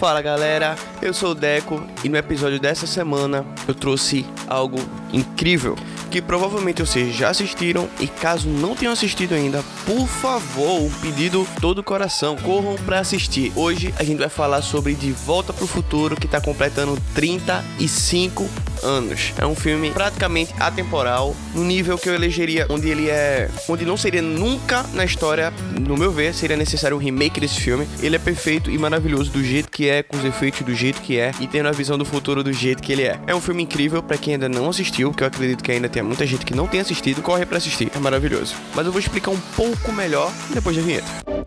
Fala galera, eu sou o Deco e no episódio dessa semana eu trouxe algo incrível que provavelmente vocês já assistiram e caso não tenham assistido ainda, por favor, um pedido todo coração, corram para assistir. Hoje a gente vai falar sobre De Volta para o Futuro que está completando 35 anos. É um filme praticamente atemporal, no nível que eu elegeria onde ele é, onde não seria nunca na história, no meu ver, seria necessário um remake desse filme. Ele é perfeito e maravilhoso do jeito que é, com os efeitos do jeito que é e tendo a visão do futuro do jeito que ele é. É um filme incrível para quem ainda não assistiu, que eu acredito que ainda tem muita gente que não tem assistido, corre para assistir. É maravilhoso. Mas eu vou explicar um pouco melhor depois da vinheta.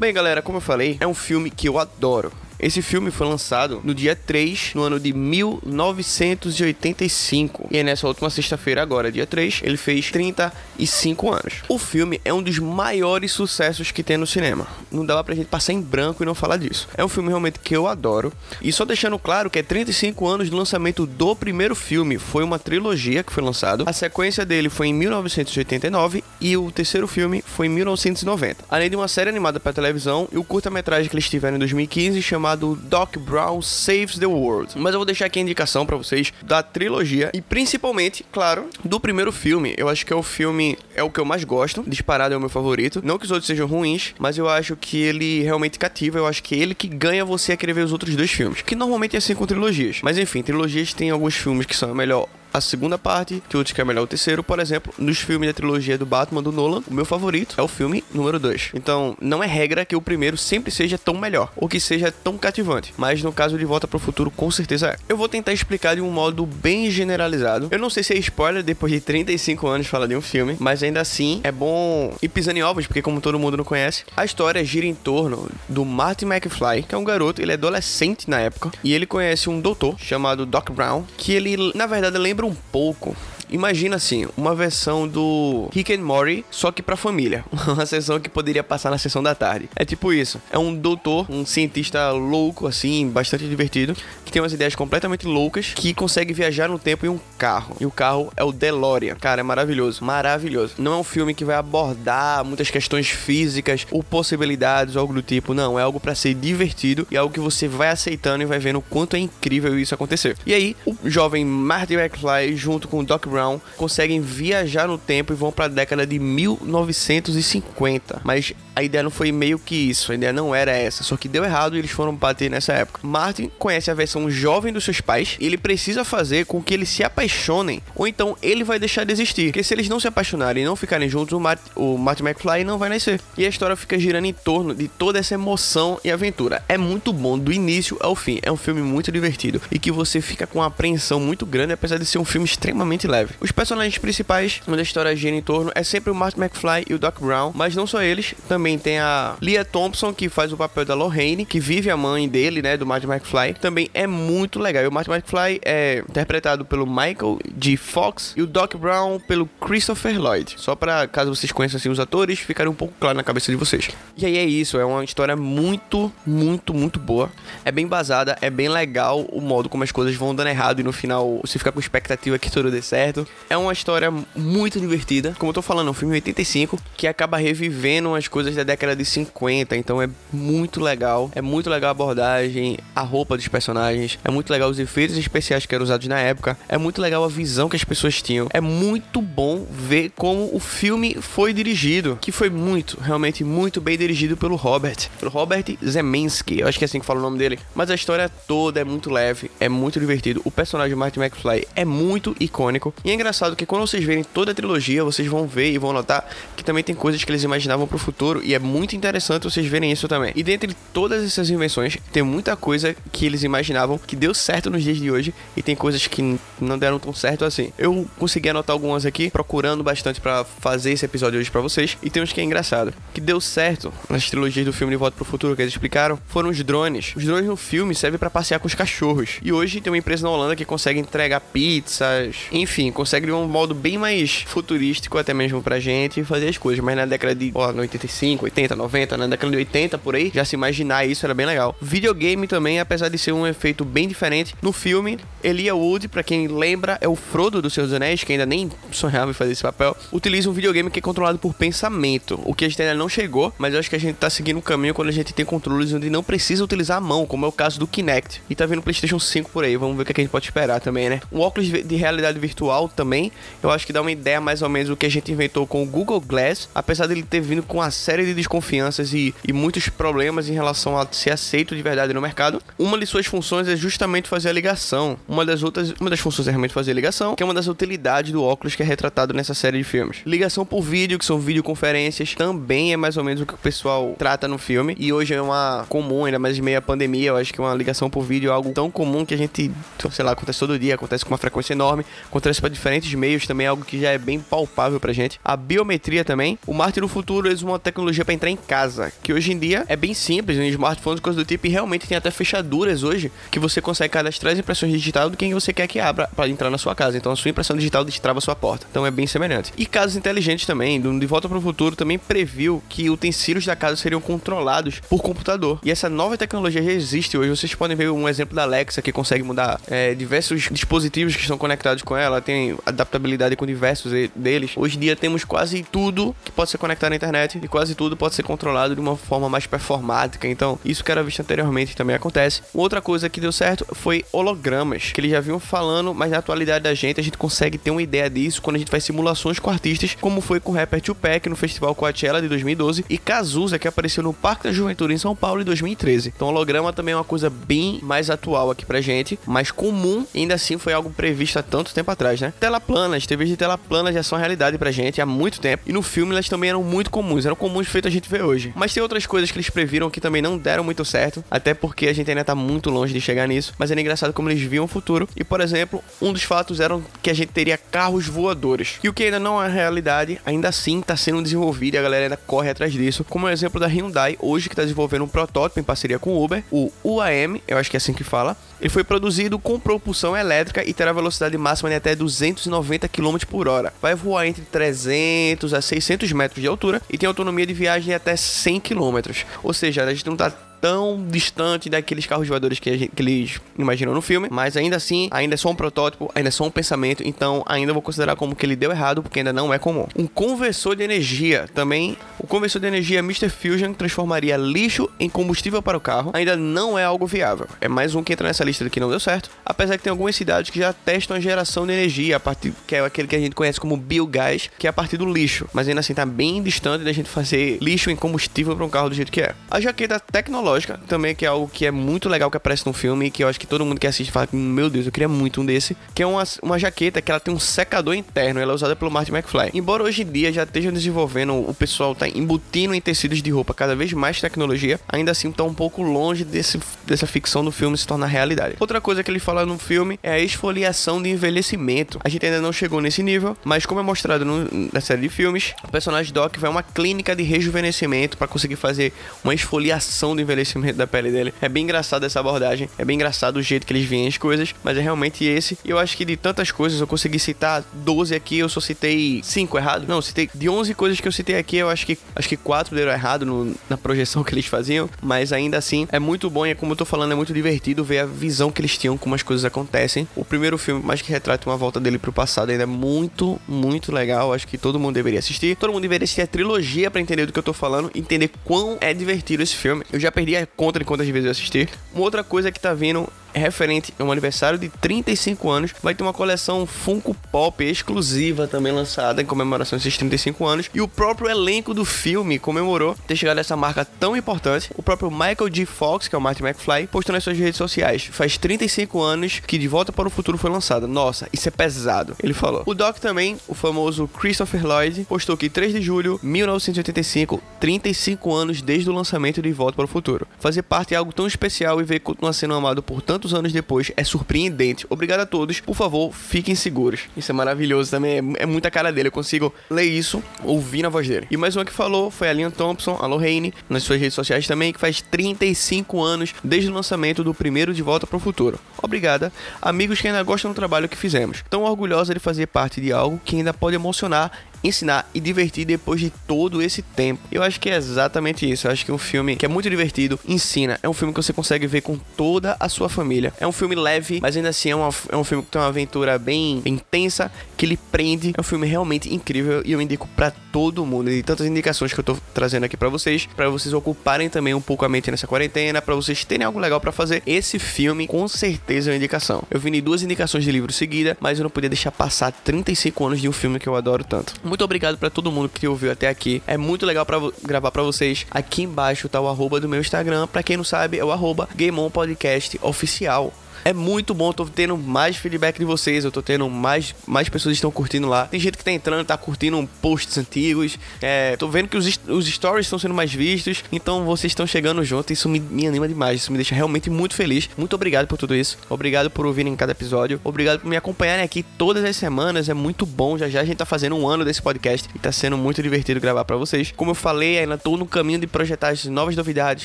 Bem, galera, como eu falei, é um filme que eu adoro. Esse filme foi lançado no dia 3, no ano de 1985. E é nessa última sexta-feira, agora, dia 3, ele fez 35 anos. O filme é um dos maiores sucessos que tem no cinema. Não dava pra gente passar em branco e não falar disso. É um filme realmente que eu adoro. E só deixando claro que é 35 anos do lançamento do primeiro filme. Foi uma trilogia que foi lançado. A sequência dele foi em 1989 e o terceiro filme foi em 1990. Além de uma série animada para televisão e o curta-metragem que eles tiveram em 2015 chamado chamado Doc Brown Saves the World. Mas eu vou deixar aqui a indicação para vocês da trilogia e principalmente, claro, do primeiro filme. Eu acho que é o filme é o que eu mais gosto, disparado é o meu favorito. Não que os outros sejam ruins, mas eu acho que ele realmente cativa. Eu acho que é ele que ganha você a querer ver os outros dois filmes, que normalmente é assim com trilogias. Mas enfim, trilogias tem alguns filmes que são melhor a segunda parte, que outros que é melhor o terceiro. Por exemplo, nos filmes da trilogia do Batman do Nolan, o meu favorito é o filme número 2. Então, não é regra que o primeiro sempre seja tão melhor, ou que seja tão cativante. Mas no caso de Volta para o Futuro, com certeza é. Eu vou tentar explicar de um modo bem generalizado. Eu não sei se é spoiler depois de 35 anos falar de um filme, mas ainda assim é bom ir pisando em ovos, porque como todo mundo não conhece, a história gira em torno do Martin McFly, que é um garoto, ele é adolescente na época, e ele conhece um doutor chamado Doc Brown, que ele, na verdade, lembra lembra um pouco Imagina assim, uma versão do Rick and Morty, só que pra família. Uma sessão que poderia passar na sessão da tarde. É tipo isso. É um doutor, um cientista louco, assim, bastante divertido, que tem umas ideias completamente loucas, que consegue viajar no tempo em um carro. E o carro é o DeLorean. Cara, é maravilhoso. Maravilhoso. Não é um filme que vai abordar muitas questões físicas ou possibilidades ou algo do tipo. Não, é algo para ser divertido e algo que você vai aceitando e vai vendo o quanto é incrível isso acontecer. E aí, o jovem Marty McFly, junto com o Doc Brown, Brown conseguem viajar no tempo e vão para a década de 1950. Mas a ideia não foi meio que isso, a ideia não era essa, só que deu errado e eles foram bater nessa época. Martin conhece a versão jovem dos seus pais e ele precisa fazer com que eles se apaixonem, ou então ele vai deixar de existir. Porque se eles não se apaixonarem e não ficarem juntos, o, Mart o Martin McFly não vai nascer. E a história fica girando em torno de toda essa emoção e aventura. É muito bom do início ao fim. É um filme muito divertido e que você fica com uma apreensão muito grande, apesar de ser um filme extremamente leve. Os personagens principais, onde a história gira em torno, é sempre o Martin McFly e o Doc Brown, mas não só eles, também tem a Leah Thompson, que faz o papel da Lorraine, que vive a mãe dele, né, do Martin McFly. Também é muito legal. E o Martin McFly é interpretado pelo Michael G. Fox e o Doc Brown pelo Christopher Lloyd. Só para caso vocês conheçam assim, os atores, ficarem um pouco claro na cabeça de vocês. E aí é isso, é uma história muito, muito, muito boa. É bem basada, é bem legal o modo como as coisas vão dando errado e no final você fica com expectativa que tudo dê certo. É uma história muito divertida. Como eu tô falando, é um filme 85 que acaba revivendo as coisas da década de 50. Então é muito legal. É muito legal a abordagem, a roupa dos personagens. É muito legal os efeitos especiais que eram usados na época. É muito legal a visão que as pessoas tinham. É muito bom ver como o filme foi dirigido. Que foi muito, realmente muito bem dirigido pelo Robert. Pelo Robert Zemensky. Eu acho que é assim que fala o nome dele. Mas a história toda é muito leve. É muito divertido. O personagem Martin McFly é muito icônico. E é engraçado que quando vocês verem toda a trilogia, vocês vão ver e vão notar que também tem coisas que eles imaginavam pro futuro. E é muito interessante vocês verem isso também. E dentre todas essas invenções, tem muita coisa que eles imaginavam que deu certo nos dias de hoje. E tem coisas que não deram tão certo assim. Eu consegui anotar algumas aqui, procurando bastante para fazer esse episódio hoje para vocês. E tem uns que é engraçado. Que deu certo nas trilogias do filme De Volta pro Futuro que eles explicaram foram os drones. Os drones no filme servem para passear com os cachorros. E hoje tem uma empresa na Holanda que consegue entregar pizzas, enfim, consegue de um modo bem mais futurístico até mesmo pra gente fazer as coisas. Mas na década de, ó, no 85 85, 80, 90, na década de 80 por aí, já se imaginar isso era bem legal. Videogame também, apesar de ser um efeito bem diferente, no filme, Elia Wood, para quem lembra, é o Frodo do Senhor dos Anéis, que ainda nem sonhava em fazer esse papel, utiliza um videogame que é controlado por pensamento, o que a gente ainda não chegou, mas eu acho que a gente tá seguindo um caminho quando a gente tem controles onde não precisa utilizar a mão, como é o caso do Kinect. E tá vindo PlayStation 5 por aí, vamos ver o que a gente pode esperar também, né? Um óculos de realidade virtual também, eu acho que dá uma ideia mais ou menos do que a gente inventou com o Google Glass, apesar dele ter vindo com uma série de desconfianças e, e muitos problemas em relação a ser aceito de verdade no mercado. Uma de suas funções é justamente fazer a ligação. Uma das outras, uma das funções é realmente fazer a ligação, que é uma das utilidades do óculos que é retratado nessa série de filmes. Ligação por vídeo, que são videoconferências, também é mais ou menos o que o pessoal trata no filme. E hoje é uma comum, ainda mais de meia pandemia, eu acho que uma ligação por vídeo é algo tão comum que a gente, sei lá, acontece todo dia, acontece com uma frequência enorme, acontece para diferentes meios também, é algo que já é bem palpável pra gente. A biometria também. O Marte no futuro é uma tecnologia para entrar em casa, que hoje em dia é bem simples, em smartphones, coisas do tipo, e realmente tem até fechaduras hoje que você consegue cadastrar as impressões digitais do quem você quer que abra para entrar na sua casa. Então a sua impressão digital destrava a sua porta. Então é bem semelhante. E casas inteligentes também, De Volta para o Futuro também previu que utensílios da casa seriam controlados por computador. E essa nova tecnologia já existe hoje. Vocês podem ver um exemplo da Alexa que consegue mudar é, diversos dispositivos que estão conectados com ela, tem adaptabilidade com diversos deles. Hoje em dia temos quase tudo que pode ser conectado na internet e quase tudo pode ser controlado de uma forma mais performática. Então, isso que era visto anteriormente também acontece. Outra coisa que deu certo foi hologramas, que eles já vinham falando, mas na atualidade da gente a gente consegue ter uma ideia disso quando a gente faz simulações com artistas, como foi com o rapper Tupac no Festival Coachella de 2012 e Cazuza que apareceu no Parque da Juventude em São Paulo em 2013. Então, holograma também é uma coisa bem mais atual aqui pra gente, mais comum, ainda assim foi algo previsto há tanto tempo atrás, né? Tela plana, as TVs de tela plana já são realidade pra gente há muito tempo, e no filme elas também eram muito comuns, eram comuns feitos a gente ver hoje. Mas tem outras coisas que eles previram que também não deram muito certo, até porque a gente ainda tá muito longe de chegar nisso, mas é engraçado como eles viam o futuro, e por exemplo, um dos fatos era que a gente teria carros voadores, e o que ainda não é realidade, ainda assim tá sendo desenvolvido e a galera ainda corre atrás disso, como o exemplo da Hyundai, hoje que tá desenvolvendo um protótipo em parceria com o Uber, o UAM, eu acho que é assim que fala, ele foi produzido com propulsão elétrica e terá velocidade máxima de até 290 km por hora. Vai voar entre 300 a 600 metros de altura e tem autonomia de viagem de até 100 km. Ou seja, a gente não tá tão distante daqueles carros voadores que, gente, que, eles imaginam no filme, mas ainda assim, ainda é só um protótipo, ainda é só um pensamento, então ainda vou considerar como que ele deu errado, porque ainda não é comum. Um conversor de energia também, o conversor de energia Mr. Fusion transformaria lixo em combustível para o carro, ainda não é algo viável. É mais um que entra nessa lista que não deu certo, apesar que tem algumas cidades que já testam a geração de energia a partir que é aquele que a gente conhece como biogás, que é a partir do lixo, mas ainda assim tá bem distante da gente fazer lixo em combustível para um carro do jeito que é. A jaqueta tecnológica também que é algo que é muito legal que aparece no filme e que eu acho que todo mundo que assiste fala, meu Deus, eu queria muito um desse, que é uma, uma jaqueta que ela tem um secador interno, ela é usada pelo Martin McFly. Embora hoje em dia já estejam desenvolvendo, o pessoal tá embutindo em tecidos de roupa cada vez mais tecnologia, ainda assim tá um pouco longe desse, dessa ficção do filme se tornar realidade. Outra coisa que ele fala no filme é a esfoliação de envelhecimento. A gente ainda não chegou nesse nível, mas como é mostrado no, na série de filmes, o personagem Doc vai a uma clínica de rejuvenescimento para conseguir fazer uma esfoliação do envelhecimento envelhecimento da pele dele. É bem engraçado essa abordagem, é bem engraçado o jeito que eles veem as coisas, mas é realmente esse. E eu acho que de tantas coisas eu consegui citar 12 aqui, eu só citei 5 errado. Não, citei de 11 coisas que eu citei aqui, eu acho que acho que 4 deram errado no, na projeção que eles faziam, mas ainda assim é muito bom e é como eu tô falando, é muito divertido ver a visão que eles tinham como as coisas acontecem. O primeiro filme, mais que retrata uma volta dele pro passado, ainda é muito, muito legal. Acho que todo mundo deveria assistir. Todo mundo deveria assistir a trilogia para entender do que eu tô falando, entender quão é divertido esse filme. Eu já perdi perdi a conta de quantas vezes eu assisti. Uma outra coisa que tá vindo referente a um aniversário de 35 anos, vai ter uma coleção Funko Pop exclusiva também lançada em comemoração desses 35 anos. E o próprio elenco do filme comemorou ter chegado a essa marca tão importante. O próprio Michael G. Fox, que é o Martin McFly, postou nas suas redes sociais: faz 35 anos que De Volta para o Futuro foi lançada. Nossa, isso é pesado. Ele falou. O Doc também, o famoso Christopher Lloyd, postou que 3 de julho de 1985, 35 anos desde o lançamento de De Volta para o Futuro. Fazer parte é algo tão especial e ver continuar sendo amado por tanto tantos anos depois é surpreendente. Obrigado a todos. Por favor, fiquem seguros. Isso é maravilhoso também. É, é muita cara dele. Eu consigo ler isso ouvindo a voz dele. E mais uma que falou foi a Liam Thompson, a Lorraine, nas suas redes sociais também, que faz 35 anos desde o lançamento do primeiro De Volta para o Futuro. Obrigada, amigos que ainda gostam do trabalho que fizemos. Tão orgulhosa de fazer parte de algo que ainda pode emocionar ensinar e divertir depois de todo esse tempo. Eu acho que é exatamente isso. Eu acho que é um filme que é muito divertido, ensina. É um filme que você consegue ver com toda a sua família. É um filme leve, mas ainda assim é, uma, é um filme que tem uma aventura bem intensa, que ele prende. É um filme realmente incrível e eu indico para todo mundo. E tantas indicações que eu tô trazendo aqui para vocês, para vocês ocuparem também um pouco a mente nessa quarentena, para vocês terem algo legal para fazer. Esse filme com certeza é uma indicação. Eu vi duas indicações de livro seguida, mas eu não podia deixar passar 35 anos de um filme que eu adoro tanto. Muito obrigado para todo mundo que ouviu até aqui. É muito legal para gravar para vocês. Aqui embaixo tá o arroba do meu Instagram. Para quem não sabe, é o arroba Game On Podcast Oficial. É muito bom, tô tendo mais feedback de vocês, eu tô tendo mais, mais pessoas estão curtindo lá. Tem gente que tá entrando, tá curtindo posts antigos. É, tô vendo que os, os stories estão sendo mais vistos, então vocês estão chegando junto, isso me, me anima demais, isso me deixa realmente muito feliz. Muito obrigado por tudo isso. Obrigado por ouvirem cada episódio. Obrigado por me acompanharem aqui todas as semanas. É muito bom. Já já a gente tá fazendo um ano desse podcast e tá sendo muito divertido gravar para vocês. Como eu falei, ainda tô no caminho de projetar as novas novidades.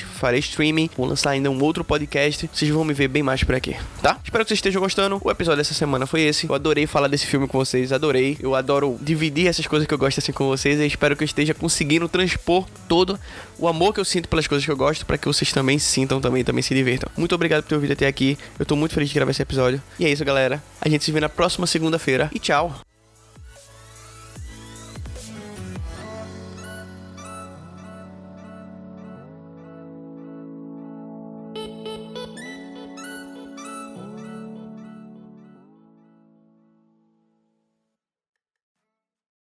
Farei streaming, vou lançar ainda um outro podcast. Vocês vão me ver bem mais por aqui tá? Espero que vocês estejam gostando. O episódio dessa semana foi esse. Eu adorei falar desse filme com vocês, adorei. Eu adoro dividir essas coisas que eu gosto assim com vocês e espero que eu esteja conseguindo transpor todo o amor que eu sinto pelas coisas que eu gosto para que vocês também sintam, também, também se divirtam. Muito obrigado por ter ouvido até aqui. Eu tô muito feliz de gravar esse episódio. E é isso, galera. A gente se vê na próxima segunda-feira e tchau.